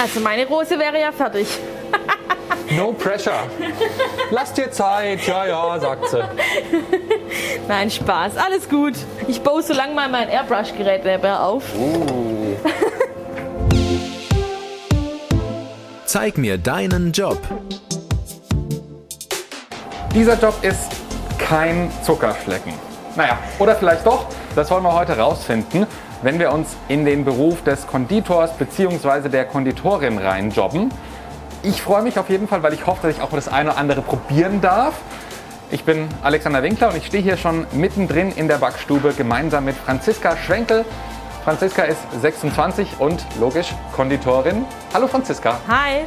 Also meine Rose wäre ja fertig. No pressure. Lass dir Zeit. Ja, ja, sagt sie. Nein, Spaß. Alles gut. Ich baue so lange mal mein Airbrush-Gerät nebenher auf. Zeig mir deinen Job. Dieser Job ist kein Zuckerschlecken. Naja, oder vielleicht doch. Das wollen wir heute rausfinden, wenn wir uns in den Beruf des Konditors bzw. der Konditorin reinjobben. Ich freue mich auf jeden Fall, weil ich hoffe, dass ich auch das eine oder andere probieren darf. Ich bin Alexander Winkler und ich stehe hier schon mittendrin in der Backstube gemeinsam mit Franziska Schwenkel. Franziska ist 26 und logisch Konditorin. Hallo Franziska. Hi.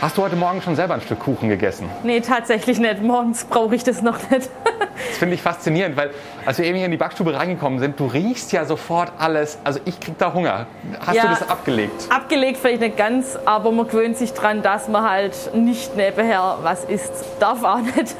Hast du heute Morgen schon selber ein Stück Kuchen gegessen? Nee, tatsächlich nicht. Morgens brauche ich das noch nicht. Das finde ich faszinierend, weil als wir eben hier in die Backstube reingekommen sind, du riechst ja sofort alles. Also ich krieg da Hunger. Hast Ja. du das abgelegt? Abgelegt vielleicht nicht ganz, aber man gewöhnt sich dran, dass man halt nicht nebenher was isst. Darf auch nicht.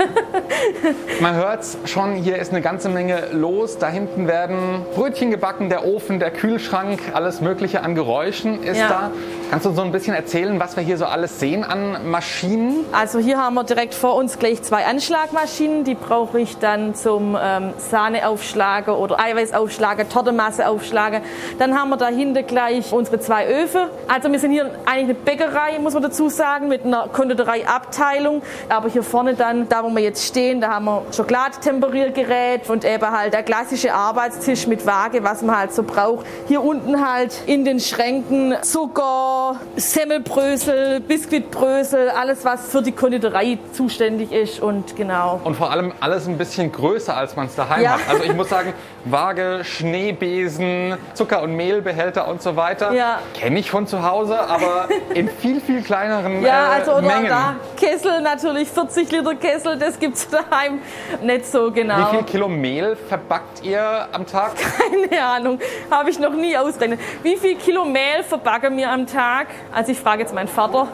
Man hört's schon, hier ist eine ganze Menge los. Da hinten werden Brötchen gebacken, der Ofen, der Kühlschrank, alles Mögliche an Geräuschen ist Ja. da. Kannst du so ein bisschen erzählen, was wir hier so alles sehen an Maschinen? Also hier haben wir direkt vor uns gleich zwei Anschlagmaschinen. Die brauche ich dann zum ähm, Sahneaufschlagen oder Eiweißaufschlagen, Tortenmasseaufschlagen. Dann haben wir dahinter gleich unsere zwei Öfen. Also wir sind hier eigentlich eine Bäckerei, muss man dazu sagen, mit einer Konditoreiabteilung. Aber hier vorne dann, da wo wir jetzt stehen, da haben wir Schokoladetemperiergerät und eben halt der klassische Arbeitstisch mit Waage, was man halt so braucht. Hier unten halt in den Schränken Zucker, Semmelbrösel, Biskuitbrösel, alles was für die Konditorei zuständig ist und genau. Und vor allem alles ein bisschen größer, als man es daheim Ja. hat. Also ich muss sagen, Waage, Schneebesen, Zucker- und Mehlbehälter und so weiter. Ja. Kenne ich von zu Hause, aber in viel, viel kleineren Ja, äh, also oder Mengen. da Kessel natürlich, 40 Liter Kessel, das gibt's daheim nicht so Wie genau. viel Kilo Mehl verbackt ihr am Tag? Keine Ahnung, habe ich noch nie ausgerechnet. Wie viel Kilo Mehl verbacken wir am Tag? Also ich frage jetzt meinen Vater.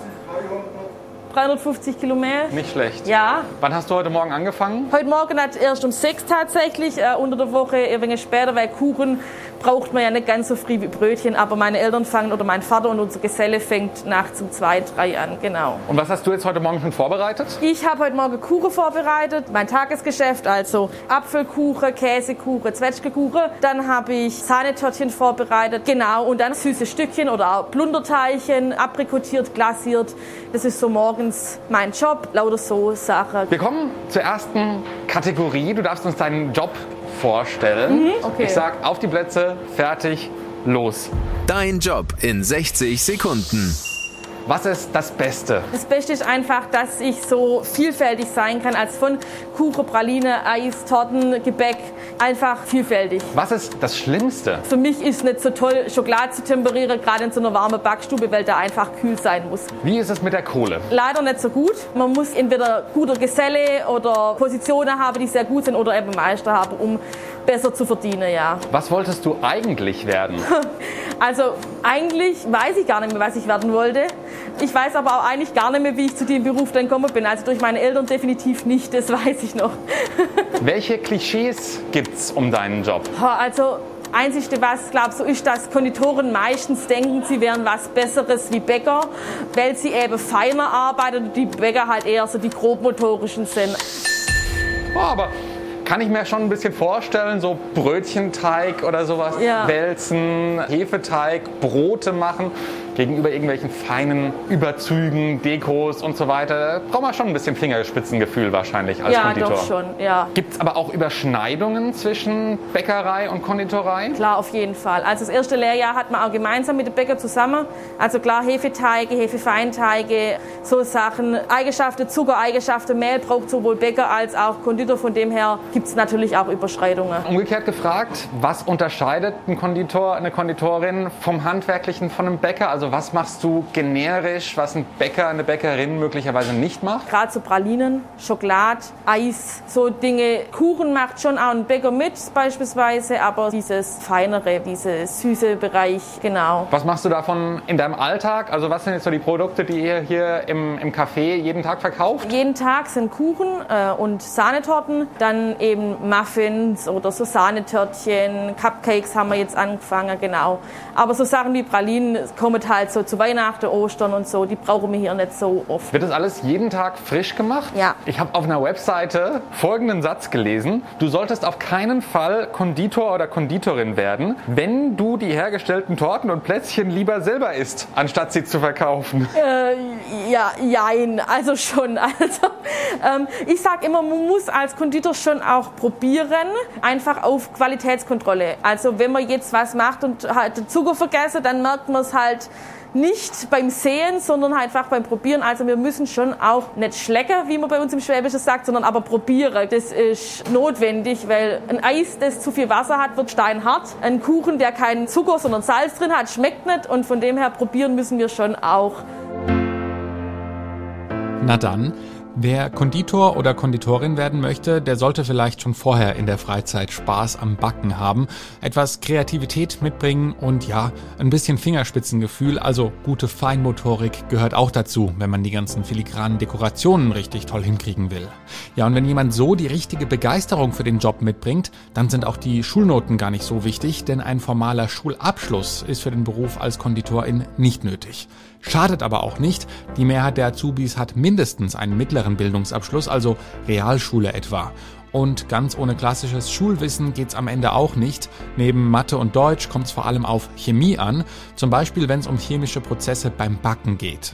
350 Kilo Mehl? Nicht schlecht. Ja, Wann hast du heute Morgen angefangen? Heute Morgen hat erst um sechs tatsächlich, äh, unter der Woche ein wenig später, weil Kuchen braucht man ja nicht ganz so früh wie Brötchen, aber meine Eltern fangen oder mein Vater und unser Geselle fängt nachts um zwei, drei an, genau. Und was hast du jetzt heute Morgen schon vorbereitet? Ich habe heute Morgen Kuchen vorbereitet, mein Tagesgeschäft, also Apfelkuchen, Käsekuchen, Zwetschgekuchen. Dann habe ich Sahnetörtchen vorbereitet, genau, und dann süße Stückchen oder auch Plunderteilchen, aprikotiert, glasiert. Das ist so morgens mein Job, lauter so Sachen. Wir kommen zur ersten Kategorie. Du darfst uns deinen Job vorstellen. okay. Ich sag auf die Plätze, fertig, los. Dein Job in 60 Sekunden. Was ist das Beste? Das Beste ist einfach, dass ich so vielfältig sein kann, als von Kuchen, Praline, Eis, Torten, Gebäck. Einfach vielfältig. Was ist das Schlimmste? Für mich ist nicht so toll, Schokolade zu temperieren, gerade in so einer warmen Backstube, weil da einfach kühl sein muss. Wie ist es mit der Kohle? Leider nicht so gut. Man muss entweder guter Geselle oder Positionen haben, die sehr gut sind, oder eben Meister haben, um besser zu verdienen, ja. Was wolltest du eigentlich werden? Also eigentlich weiß ich gar nicht mehr, was ich werden wollte. Ich weiß aber auch eigentlich gar nicht mehr, wie ich zu dem Beruf dann gekommen bin. Also durch meine Eltern definitiv nicht, das weiß ich noch. Welche Klischees gibt's um deinen Job? Also Einzigste, was glaube so ist, dass Konditoren meistens denken, sie wären was Besseres wie Bäcker, weil sie eben feiner arbeiten und die Bäcker halt eher so die grobmotorischen sind. Oh, aber kann ich mir schon ein bisschen vorstellen, so Brötchenteig oder sowas Ja. wälzen, Hefeteig, Brote machen gegenüber irgendwelchen feinen Überzügen, Dekos und so weiter. Braucht man schon ein bisschen Fingerspitzengefühl wahrscheinlich als ja, Konditor. doch schon, ja. Gibt es aber auch Überschneidungen zwischen Bäckerei und Konditorei? Klar, auf jeden Fall. Also das erste Lehrjahr hat man auch gemeinsam mit den Bäcker zusammen. Also klar, Hefeteige, Hefefeinteige, so Sachen. Eigenschaften, Zuckereigenschaften, Mehl braucht sowohl Bäcker als auch Konditor. Von dem her gibt es natürlich auch Überschreitungen. Umgekehrt gefragt, was unterscheidet ein Konditor, eine Konditorin vom Handwerklichen von einem Bäcker? Also Also was machst du generisch, was ein Bäcker, eine Bäckerin möglicherweise nicht macht? Gerade so Pralinen, Schokolade, Eis, so Dinge. Kuchen macht schon auch ein Bäcker mit beispielsweise, aber dieses feinere, diese süße Bereich, genau. Was machst du davon in deinem Alltag? Also was sind jetzt so die Produkte, die ihr hier im, im Café jeden Tag verkauft? Jeden Tag sind Kuchen äh, und Sahnetorten, dann eben Muffins oder so Sahnetörtchen, Cupcakes haben wir jetzt angefangen, genau. Aber so Sachen wie Pralinen kommen halt so zu Weihnachten, Ostern und so, die brauchen wir hier nicht so oft. Wird das alles jeden Tag frisch gemacht? Ja. Ich habe auf einer Webseite folgenden Satz gelesen. Du solltest auf keinen Fall Konditor oder Konditorin werden, wenn du die hergestellten Torten und Plätzchen lieber selber isst, anstatt sie zu verkaufen. Äh, ja, jein, also schon. Also, ähm, ich sage immer, man muss als Konditor schon auch probieren, einfach auf Qualitätskontrolle. Also wenn man jetzt was macht und halt den Zucker vergessen, dann merkt man es halt nicht beim Sehen, sondern einfach beim Probieren. Also wir müssen schon auch nicht schlecken, wie man bei uns im Schwäbischen sagt, sondern aber probieren. Das ist notwendig, weil ein Eis, das zu viel Wasser hat, wird steinhart. Ein Kuchen, der keinen Zucker, sondern Salz drin hat, schmeckt nicht. Und von dem her probieren müssen wir schon auch. Na dann, wer Konditor oder Konditorin werden möchte, der sollte vielleicht schon vorher in der Freizeit Spaß am Backen haben, etwas Kreativität mitbringen und ja, ein bisschen Fingerspitzengefühl, also gute Feinmotorik gehört auch dazu, wenn man die ganzen filigranen Dekorationen richtig toll hinkriegen will. Ja, und wenn jemand so die richtige Begeisterung für den Job mitbringt, dann sind auch die Schulnoten gar nicht so wichtig, denn ein formaler Schulabschluss ist für den Beruf als Konditorin nicht nötig. Schadet aber auch nicht. Die Mehrheit der Azubis hat mindestens einen mittleren Bildungsabschluss, also Realschule etwa. Und ganz ohne klassisches Schulwissen geht's am Ende auch nicht. Neben Mathe und Deutsch kommt es vor allem auf Chemie an, zum Beispiel wenn es um chemische Prozesse beim Backen geht.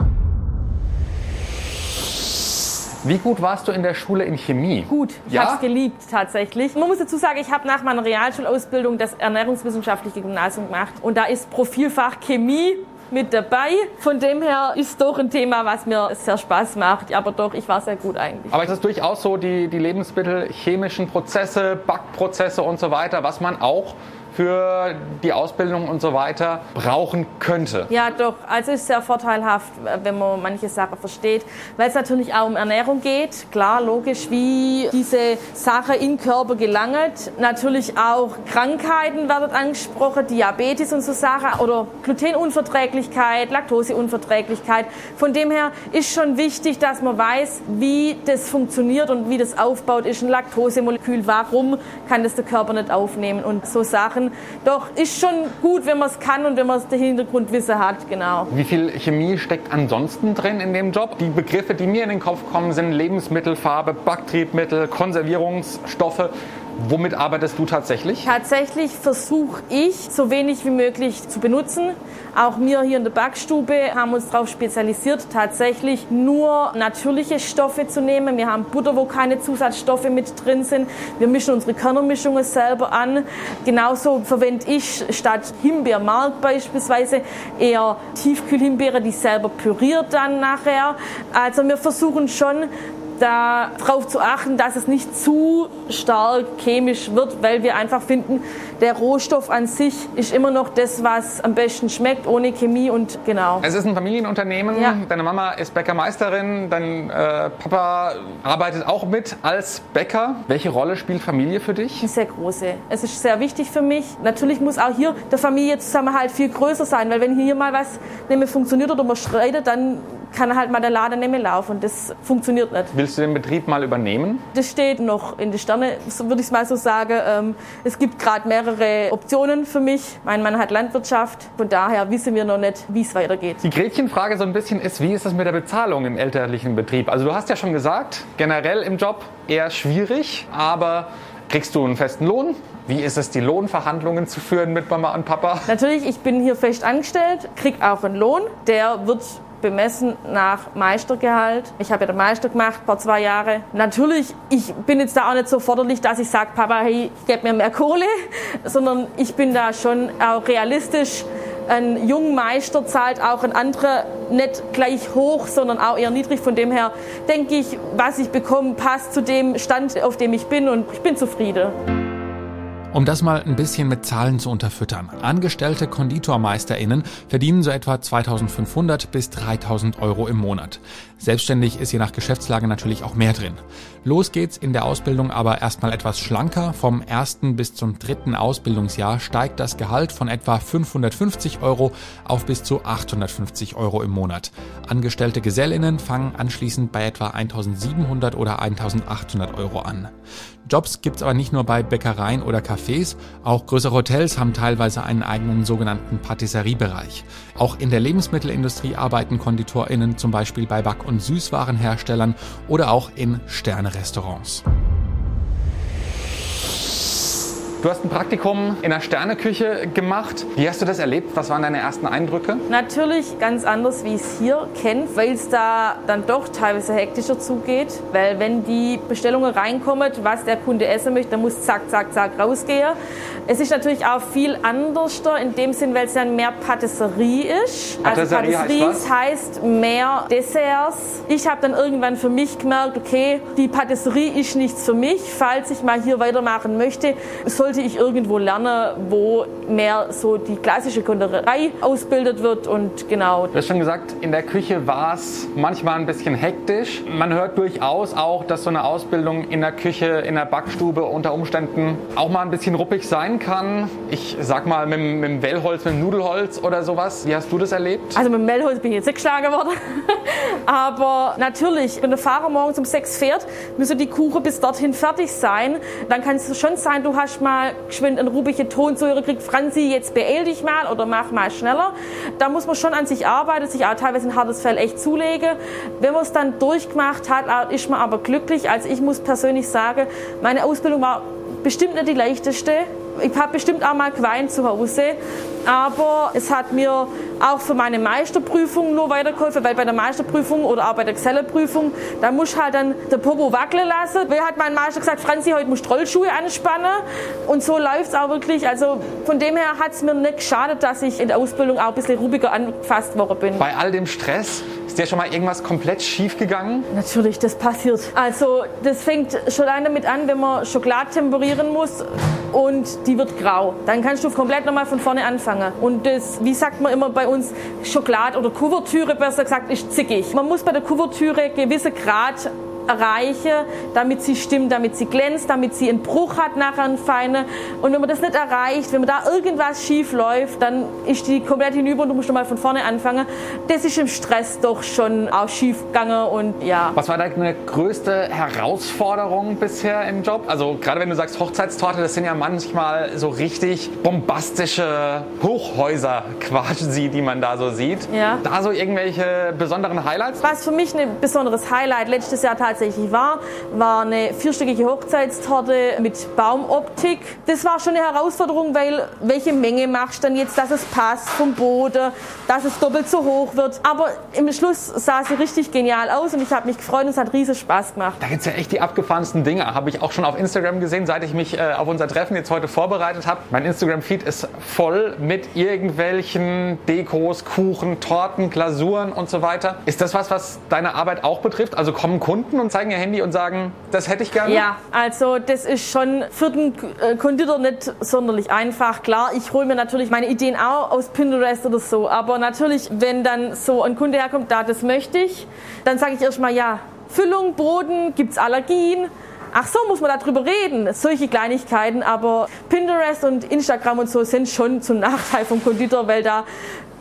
Wie gut warst du in der Schule in Chemie? Gut, ich Ja? habe es geliebt tatsächlich. Man muss dazu sagen, ich habe nach meiner Realschulausbildung das ernährungswissenschaftliche Gymnasium gemacht und da ist Profilfach Chemie mit dabei. Von dem her ist doch ein Thema, was mir sehr Spaß macht. Aber doch, ich war sehr gut eigentlich. Aber es ist durchaus so, die, die Lebensmittel, chemischen Prozesse, Backprozesse und so weiter, was man auch für die Ausbildung und so weiter brauchen könnte. Ja, doch. Also ist sehr vorteilhaft, wenn man manche Sachen versteht, weil es natürlich auch um Ernährung geht. Klar, logisch, wie diese Sache in den Körper gelangt. Natürlich auch Krankheiten werden angesprochen, Diabetes und so Sachen oder Glutenunverträglichkeit, Laktoseunverträglichkeit. Von dem her ist schon wichtig, dass man weiß, wie das funktioniert und wie das aufbaut ist. Ein Laktosemolekül, warum kann das der Körper nicht aufnehmen und so Sachen. Doch ist schon gut, wenn man es kann und wenn man das Hintergrundwissen hat, genau. Wie viel Chemie steckt ansonsten drin in dem Job? Die Begriffe, die mir in den Kopf kommen, sind Lebensmittelfarbe, Backtriebmittel, Konservierungsstoffe. Womit arbeitest du tatsächlich? Tatsächlich versuche ich, so wenig wie möglich zu benutzen. Auch wir hier in der Backstube haben uns darauf spezialisiert, tatsächlich nur natürliche Stoffe zu nehmen. Wir haben Butter, wo keine Zusatzstoffe mit drin sind. Wir mischen unsere Körnermischungen selber an. Genauso verwende ich statt Himbeermark beispielsweise eher Tiefkühlhimbeere, die selber püriert dann nachher. Also wir versuchen schon, darauf zu achten, dass es nicht zu stark chemisch wird, weil wir einfach finden, der Rohstoff an sich ist immer noch das, was am besten schmeckt, ohne Chemie und genau. Es ist ein Familienunternehmen. Ja. Deine Mama ist Bäckermeisterin, dein äh, Papa arbeitet auch mit als Bäcker. Welche Rolle spielt Familie für dich? Eine sehr große. Es ist sehr wichtig für mich. Natürlich muss auch hier der Familienzusammenhalt viel größer sein, weil wenn hier mal was nicht mehr funktioniert oder man streitet, dann kann halt mal der Laden nicht mehr laufen und das funktioniert nicht. Willst du den Betrieb mal übernehmen? Das steht noch in den Sternen, so würde ich es mal so sagen. Ähm, Es gibt gerade mehrere Optionen für mich. Mein Mann hat Landwirtschaft, von daher wissen wir noch nicht, wie es weitergeht. Die Gretchenfrage so ein bisschen ist, wie ist das mit der Bezahlung im elterlichen Betrieb? Also du hast ja schon gesagt, generell im Job eher schwierig, aber kriegst du einen festen Lohn? Wie ist es, die Lohnverhandlungen zu führen mit Mama und Papa? Natürlich, ich bin hier fest angestellt, krieg auch einen Lohn. Der wird bemessen nach Meistergehalt. Ich habe ja den Meister gemacht vor zwei Jahren. Natürlich, ich bin jetzt da auch nicht so forderlich, dass ich sage, Papa, hey, gib mir mehr Kohle, sondern ich bin da schon auch realistisch. Ein junger Meister zahlt auch ein anderer nicht gleich hoch, sondern auch eher niedrig. Von dem her denke ich, was ich bekomme, passt zu dem Stand, auf dem ich bin und ich bin zufrieden. Um das mal ein bisschen mit Zahlen zu unterfüttern. Angestellte KonditormeisterInnen verdienen so etwa 2500 bis 3000 Euro im Monat. Selbstständig ist je nach Geschäftslage natürlich auch mehr drin. Los geht's in der Ausbildung aber erstmal etwas schlanker. Vom ersten bis zum dritten Ausbildungsjahr steigt das Gehalt von etwa 550 Euro auf bis zu 850 Euro im Monat. Angestellte GesellInnen fangen anschließend bei etwa 1700 oder 1800 Euro an. Jobs gibt's aber nicht nur bei Bäckereien oder Cafés, auch größere Hotels haben teilweise einen eigenen sogenannten Patisseriebereich. Auch in der Lebensmittelindustrie arbeiten KonditorInnen zum Beispiel bei Back- und Süßwarenherstellern oder auch in Sternerestaurants. Du hast ein Praktikum in der Sterneküche gemacht. Wie hast du das erlebt? Was waren deine ersten Eindrücke? Natürlich ganz anders, wie ich es hier kenne, weil es da dann doch teilweise hektischer zugeht. Weil wenn die Bestellungen reinkommen, was der Kunde essen möchte, dann muss zack, zack, zack rausgehen. Es ist natürlich auch viel anders in dem Sinn, weil es dann mehr Patisserie ist. Patisserie also Patisserie heißt, heißt, mehr Desserts. Ich habe dann irgendwann für mich gemerkt, okay, die Patisserie ist nichts für mich. Falls ich mal hier weitermachen möchte, sollte ich irgendwo lernen, wo mehr so die klassische Konditorei ausbildet wird und genau. Du hast schon gesagt, in der Küche war es manchmal ein bisschen hektisch. Man hört durchaus auch, dass so eine Ausbildung in der Küche, in der Backstube unter Umständen auch mal ein bisschen ruppig sein kann. Ich sag mal mit, mit dem Wellholz, mit dem Nudelholz oder sowas. Wie hast du das erlebt? Also mit dem Wellholz bin ich jetzt nicht geschlagen worden. Aber natürlich, wenn der Fahrer morgens um sechs fährt, müssen die Kuchen bis dorthin fertig sein. Dann kann es schon sein, du hast mal geschwind eine ruppige Tonsäure kriegt, Franzi, jetzt beeil dich mal oder mach mal schneller. Da muss man schon an sich arbeiten, sich auch teilweise ein hartes Fell echt zulegen. Wenn man es dann durchgemacht hat, ist man aber glücklich. Also ich muss persönlich sagen, meine Ausbildung war bestimmt nicht die leichteste. Ich habe bestimmt auch mal geweint zu Hause, aber es hat mir auch für meine Meisterprüfung nur weitergeholfen, weil bei der Meisterprüfung oder auch bei der Geselleprüfung, da muss halt dann der Popo wackeln lassen. Wer hat mein Meister gesagt, Franzi, heute musst du Rollschuhe anspannen und so läuft es auch wirklich. Also von dem her hat es mir nicht geschadet, dass ich in der Ausbildung auch ein bisschen rubiger angefasst worden bin. Bei all dem Stress ist dir schon mal irgendwas komplett schief gegangen? Natürlich, das passiert. Also das fängt schon allein damit an, wenn man Schokolade temperieren muss und die wird grau. Dann kannst du komplett nochmal von vorne anfangen. Und das, wie sagt man immer bei uns, Schokolade oder Kuvertüre besser gesagt, ist zickig. Man muss bei der Kuvertüre gewisse Grad erreiche, damit sie stimmt, damit sie glänzt, damit sie einen Bruch hat nachher einen feinen. Und wenn man das nicht erreicht, wenn man da irgendwas schief läuft, dann ist die komplett hinüber und du musst nochmal von vorne anfangen. Das ist im Stress doch schon auch schief gegangen und ja. Was war deine größte Herausforderung bisher im Job? Also gerade wenn du sagst Hochzeitstorte, das sind ja manchmal so richtig bombastische Hochhäuser quasi, die man da so sieht. Ja. Da so irgendwelche besonderen Highlights? Was für mich ein besonderes Highlight letztes Jahr tatsächlich war, war eine vierstöckige Hochzeitstorte mit Baumoptik. Das war schon eine Herausforderung, weil welche Menge machst du dann jetzt, dass es passt vom Boden, dass es doppelt so hoch wird. Aber im Schluss sah sie richtig genial aus und ich habe mich gefreut und es hat riesen Spaß gemacht. Da gibt es ja echt die abgefahrensten Dinge. Habe ich auch schon auf Instagram gesehen, seit ich mich äh, auf unser Treffen jetzt heute vorbereitet habe. Mein Instagram-Feed ist voll mit irgendwelchen Dekos, Kuchen, Torten, Glasuren und so weiter. Ist das was, was deine Arbeit auch betrifft? Also kommen Kunden und zeigen ihr Handy und sagen, das hätte ich gerne? Ja, also das ist schon für den äh, Konditor nicht sonderlich einfach. Klar, ich hole mir natürlich meine Ideen auch aus Pinterest oder so. Aber natürlich, wenn dann so ein Kunde herkommt, da das möchte ich, dann sage ich erstmal ja, Füllung, Boden, gibt es Allergien? Ach so, muss man darüber reden. Solche Kleinigkeiten, aber Pinterest und Instagram und so sind schon zum Nachteil vom Konditor, weil da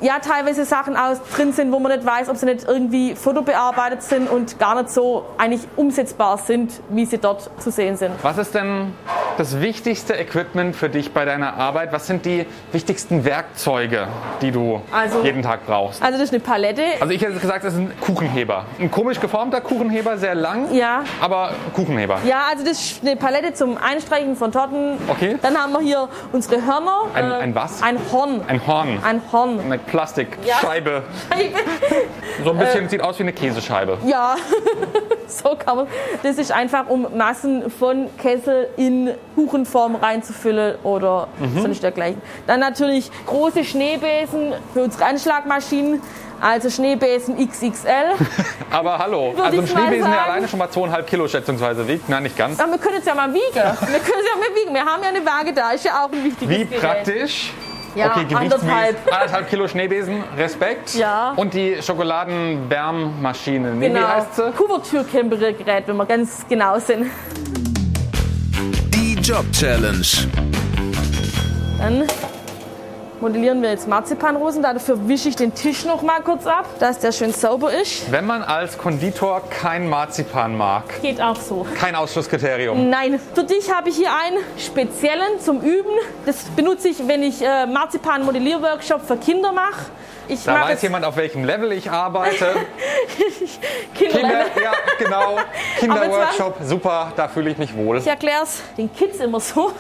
ja teilweise Sachen aus drin sind, wo man nicht weiß, ob sie nicht irgendwie fotobearbeitet sind und gar nicht so eigentlich umsetzbar sind, wie sie dort zu sehen sind. Was ist denn das wichtigste Equipment für dich bei deiner Arbeit? Was sind die wichtigsten Werkzeuge, die du Also- jeden Tag brauchst? Also das ist eine Palette. Also ich hätte gesagt, das ist ein Kuchenheber. Ein komisch geformter Kuchenheber, sehr lang, Ja. aber Kuchenheber. Ja, also das ist eine Palette zum Einstreichen von Torten. Okay. Dann haben wir hier unsere Hörner. Ein- Äh, ein was? Ein Horn. Ein Horn. Ein Horn. Eine Plastikscheibe. So ein Äh. bisschen sieht aus wie eine Käsescheibe. Ja, so kann man. Das ist einfach, um Massen von Kessel in Kuchenform reinzufüllen oder Mhm. sonst dergleichen. Dann natürlich große Schneebesen für unsere Anschlagmaschinen. Also Schneebesen XXL. Aber hallo, Würde also ein Schneebesen, der sagen. alleine schon mal zweieinhalb Kilo schätzungsweise wiegt. Nein, nicht ganz. Aber wir können es ja mal wiegen. Wir können es ja mal wiegen. Wir haben ja eine Waage da, ist ja auch ein wichtiges Wie Gerät. praktisch. Ja, okay, anderthalb. Anderthalb Kilo Schneebesen, Respekt. Ja. Und die Schokoladenwärmmaschine. Nee, Genau. Wie heißt sie? Kuvertürkämpergerät, wenn wir ganz genau sind. Die Job Challenge. Dann modellieren wir jetzt Marzipanrosen. Dafür wische ich den Tisch noch mal kurz ab, dass der schön sauber ist. Wenn man als Konditor kein Marzipan mag, Geht auch so. kein Ausschlusskriterium. Nein, für dich habe ich hier einen speziellen zum Üben. Das benutze ich, wenn ich äh, Marzipan-Modellierworkshop für Kinder mache. Ich Da weiß jemand, auf welchem Level ich arbeite. Kinder. Kinder, ja, genau. Kinderworkshop, super, da fühle ich mich wohl. Ich erkläre es den Kids immer so.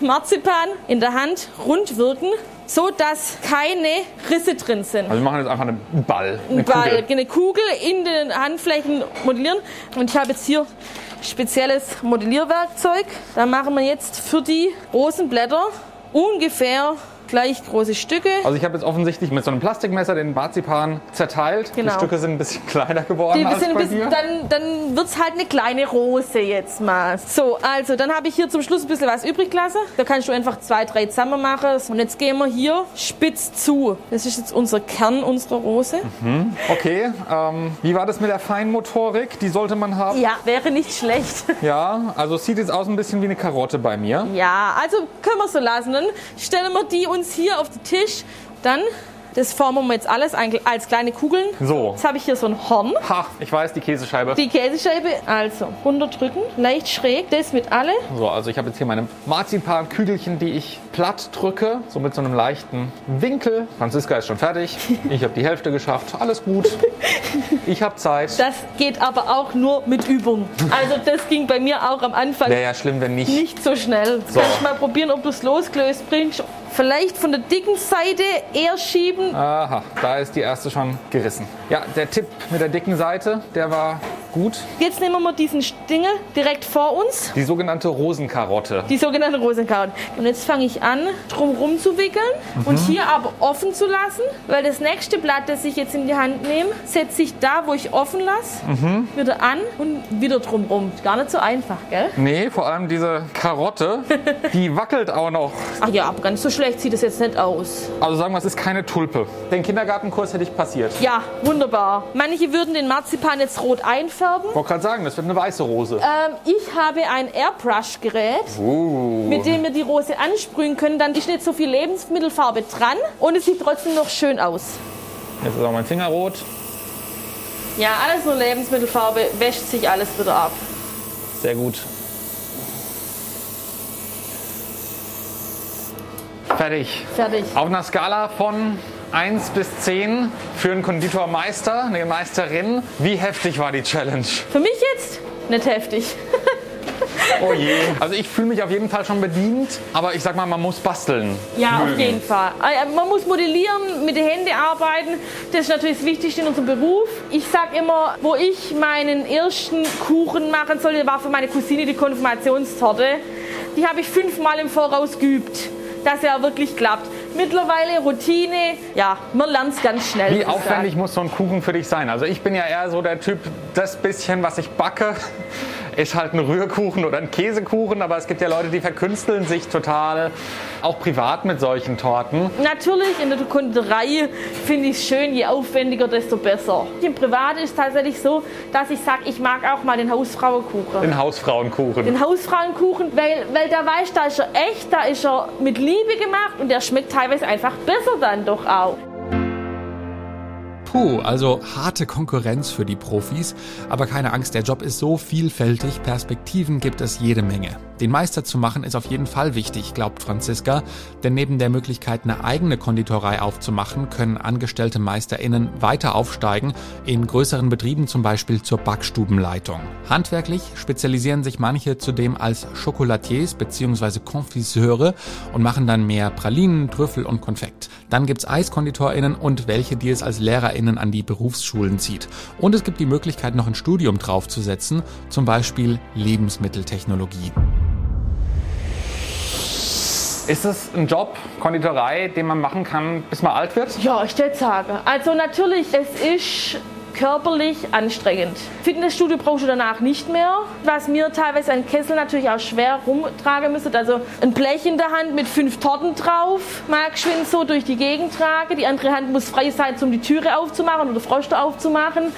Marzipan in der Hand rund wirken, so dass keine Risse drin sind. Also wir machen jetzt einfach einen Ball. Eine Ein Ball, Kugel. eine Kugel in den Handflächen modellieren. Und ich habe jetzt hier spezielles Modellierwerkzeug. Da machen wir jetzt für die Rosenblätter ungefähr gleich große Stücke. Also ich habe jetzt offensichtlich mit so einem Plastikmesser den Marzipan zerteilt. Die Genau. Stücke sind ein bisschen kleiner geworden Die als sind bei bisschen, dir. dann dann wird es halt eine kleine Rose jetzt mal. So, also dann habe ich hier zum Schluss ein bisschen was übrig gelassen. Da kannst du einfach zwei, drei zusammen machen. Und jetzt gehen wir hier spitz zu. Das ist jetzt unser Kern unserer Rose. Okay, ähm, wie war das mit der Feinmotorik? Die sollte man haben. Ja, wäre nicht schlecht. Ja, also sieht jetzt aus ein bisschen wie eine Karotte bei mir. Ja, also können wir so lassen. Dann stellen wir die uns hier auf den Tisch. Dann, das formen wir jetzt alles als kleine Kugeln. So. Jetzt habe ich hier so ein Horn. Ha, ich weiß, die Käsescheibe. Die Käsescheibe, also runterdrücken, leicht schräg, das mit alle. So, also ich habe jetzt hier meine Marzipan-Kügelchen, die ich platt drücke, so mit so einem leichten Winkel. Franziska ist schon fertig. Ich habe die Hälfte geschafft. Alles gut. Ich habe Zeit. Das geht aber auch nur mit Übung. Also das ging bei mir auch am Anfang Wäre ja schlimm, wenn nicht. nicht so schnell. So. Kannst mal probieren, ob du es losgelöst bringst. Vielleicht von der dicken Seite eher schieben. Aha, da ist die erste schon gerissen. Ja, der Tipp mit der dicken Seite, der war gut. Jetzt nehmen wir diesen Stingel direkt vor uns. Die sogenannte Rosenkarotte. Die sogenannte Rosenkraut. Und jetzt fange ich an, drumherum zu wickeln und hier aber offen zu lassen, weil das nächste Blatt, das ich jetzt in die Hand nehme, setze ich da, wo ich offen lasse, wieder an und wieder drumherum. Gar nicht so einfach, gell? Nee, vor allem diese Karotte, die wackelt auch noch. Ach ja, aber ganz so schlecht sieht es jetzt nicht aus. Also sagen wir, es ist keine Tulpe. Den Kindergartenkurs hätte ich passiert. Ja, wunderbar. Manche würden den Marzipan jetzt rot einfärben. Ich wollte gerade sagen, das wird eine weiße Rose. Ähm, ich habe ein Airbrush-Gerät, Uh. mit dem wir die Rose ansprühen können. Dann ist nicht so viel Lebensmittelfarbe dran und es sieht trotzdem noch schön aus. Jetzt ist auch mein Finger rot. Ja, alles nur Lebensmittelfarbe, wäscht sich alles wieder ab. Sehr gut. Fertig. Fertig. Auf einer Skala von 1 bis 10 für einen Konditormeister, eine Meisterin. Wie heftig war die Challenge? Für mich jetzt nicht heftig. Oh je. Also ich fühle mich auf jeden Fall schon bedient, aber ich sag mal, man muss basteln. Ja, auf mögen. jeden Fall. Äh, Man muss modellieren, mit den Händen arbeiten. Das ist natürlich das Wichtigste in unserem Beruf. Ich sag immer, wo ich meinen ersten Kuchen machen sollte, war für meine Cousine die Konfirmationstorte. Die habe ich fünfmal im Voraus geübt, dass er wirklich klappt. Mittlerweile Routine, ja, man lernt es ganz schnell. Wie aufwendig muss so ein Kuchen für dich sein? Also ich bin ja eher so der Typ, das bisschen, was ich backe, ist halt ein Rührkuchen oder ein Käsekuchen. Aber es gibt ja Leute, die verkünsteln sich total, auch privat mit solchen Torten. Natürlich, in der Konditorei finde ich es schön, je aufwendiger, desto besser. Im Privat ist es tatsächlich so, dass ich sage, ich mag auch mal den Hausfrauenkuchen. Den Hausfrauenkuchen. Den Hausfrauenkuchen, weil, weil da weißt da ist er echt, da ist er mit Liebe gemacht und der schmeckt teilweise einfach besser dann doch auch. Puh, also harte Konkurrenz für die Profis. Aber keine Angst, der Job ist so vielfältig, Perspektiven gibt es jede Menge. Den Meister zu machen ist auf jeden Fall wichtig, glaubt Franziska, denn neben der Möglichkeit, eine eigene Konditorei aufzumachen, können angestellte MeisterInnen weiter aufsteigen, in größeren Betrieben zum Beispiel zur Backstubenleitung. Handwerklich spezialisieren sich manche zudem als Chocolatiers bzw. Konfiseure und machen dann mehr Pralinen, Trüffel und Konfekt. Dann gibt's EiskonditorInnen und welche, die es als LehrerInnen an die Berufsschulen zieht. Und es gibt die Möglichkeit, noch ein Studium draufzusetzen, zum Beispiel Lebensmitteltechnologie. Ist es ein Job, Konditorei, den man machen kann, bis man alt wird? Ja, ich würde sagen. Also natürlich, es ist körperlich anstrengend. Fitnessstudio brauchst du danach nicht mehr. Was mir teilweise ein Kessel natürlich auch schwer rumtragen müsste. Also ein Blech in der Hand mit fünf Torten drauf, mal geschwind so durch die Gegend trage. Die andere Hand muss frei sein, um die Türe aufzumachen oder Froste aufzumachen.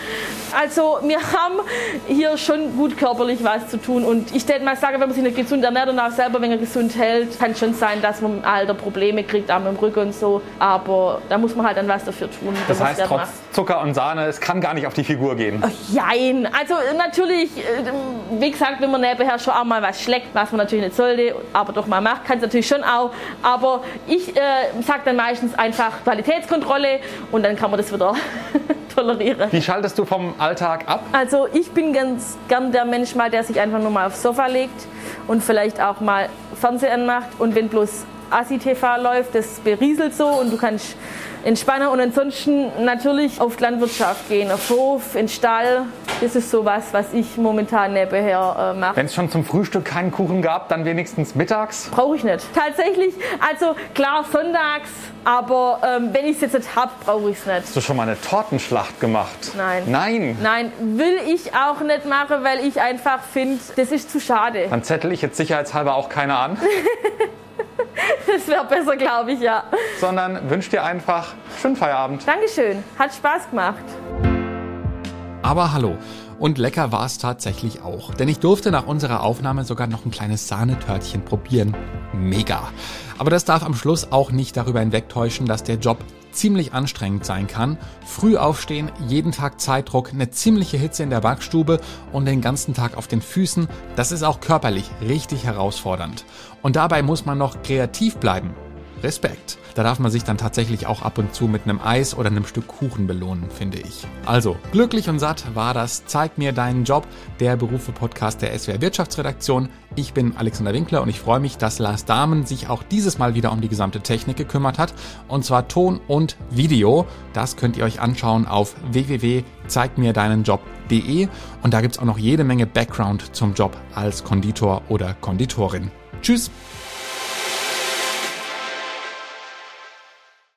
Also wir haben hier schon gut körperlich was zu tun. Und ich denke mal sagen, wenn man sich nicht gesund ernährt und auch selber, wenn er gesund hält, kann schon sein, dass man im Alter Probleme kriegt, auch mit dem Rücken und so. Aber da muss man halt dann was dafür tun. Das heißt, trotz Zucker und Sahne, es kann gar nicht auf die Figur gehen. Jein. Also natürlich, äh, wie gesagt, wenn man nebenher schon auch mal was schlägt, was man natürlich nicht sollte, aber doch mal macht, kann es natürlich schon auch. Aber ich äh, sage dann meistens einfach Qualitätskontrolle und dann kann man das wieder tolerieren. Wie schaltest du vom Alltag ab? Also ich bin ganz gern der Mensch mal, der sich einfach nur mal aufs Sofa legt und vielleicht auch mal Fernseher anmacht und wenn bloß Assi-TV läuft, das berieselt so und du kannst entspannen und ansonsten natürlich auf die Landwirtschaft gehen, auf Hof, in den Stall. Das ist so was, was ich momentan nebenher äh, mache. Wenn es schon zum Frühstück keinen Kuchen gab, dann wenigstens mittags? Brauche ich nicht. Tatsächlich, also klar sonntags, aber ähm, wenn ich es jetzt nicht habe, brauche ich es nicht. Hast du schon mal eine Tortenschlacht gemacht? Nein. Nein? Nein, will ich auch nicht machen, weil ich einfach finde, das ist zu schade. Dann zettel ich jetzt sicherheitshalber auch keine an. Das wäre besser, glaube ich, ja. Sondern wünsche dir einfach schönen Feierabend. Dankeschön. Hat Spaß gemacht. Aber hallo. Und lecker war es tatsächlich auch. Denn ich durfte nach unserer Aufnahme sogar noch ein kleines Sahnetörtchen probieren. Mega. Aber das darf am Schluss auch nicht darüber hinwegtäuschen, dass der Job ziemlich anstrengend sein kann. Früh aufstehen, jeden Tag Zeitdruck, eine ziemliche Hitze in der Backstube und den ganzen Tag auf den Füßen, das ist auch körperlich richtig herausfordernd. Und dabei muss man noch kreativ bleiben. Respekt. Da darf man sich dann tatsächlich auch ab und zu mit einem Eis oder einem Stück Kuchen belohnen, finde ich. Also, glücklich und satt war das Zeig mir deinen Job, der Berufe-Podcast der SWR Wirtschaftsredaktion. Ich bin Alexander Winkler und ich freue mich, dass Lars Dahmen sich auch dieses Mal wieder um die gesamte Technik gekümmert hat. Und zwar Ton und Video. Das könnt ihr euch anschauen auf www.zeigmirdeinenjob.de und da gibt es auch noch jede Menge Background zum Job als Konditor oder Konditorin. Tschüss!